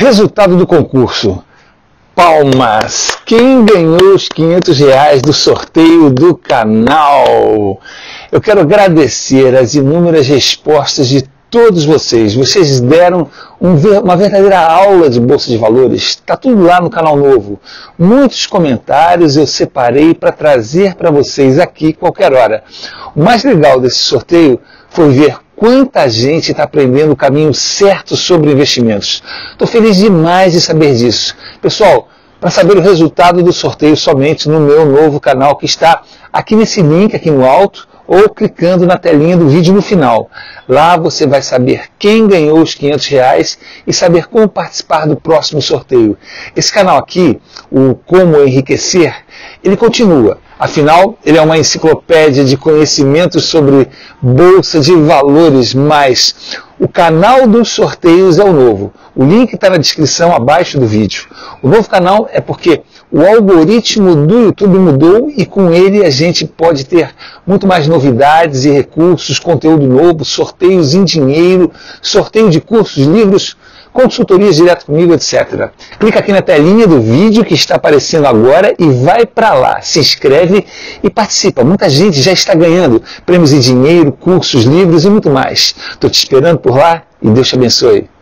Resultado do concurso. Palmas! Quem ganhou os 500 reais do sorteio do canal? Eu quero agradecer as inúmeras respostas de todos vocês. Vocês deram um, uma verdadeira aula de Bolsa de Valores. Está tudo lá no canal novo. Muitos comentários eu separei para trazer para vocês aqui qualquer hora. O mais legal desse sorteio foi ver quanta gente está aprendendo o caminho certo sobre investimentos. Estou feliz demais de saber disso. Pessoal, para saber o resultado do sorteio somente no meu novo canal que está aqui nesse link aqui no alto ou clicando na telinha do vídeo no final. Lá você vai saber quem ganhou os 500 reais e saber como participar do próximo sorteio. Esse canal aqui, o Como Enriquecer, ele continua. Afinal, ele é uma enciclopédia de conhecimentos sobre bolsa de valores, mas o canal dos sorteios é o novo. O link está na descrição abaixo do vídeo. O novo canal é porque o algoritmo do YouTube mudou e com ele a gente pode ter muito mais novidades e recursos, conteúdo novo, sorteios em dinheiro, sorteio de cursos, livros, consultorias direto comigo, etc. Clica aqui na telinha do vídeo que está aparecendo agora e vai para lá. Se inscreve e participa. Muita gente já está ganhando prêmios em dinheiro, cursos, livros e muito mais. Estou te esperando por lá e Deus te abençoe.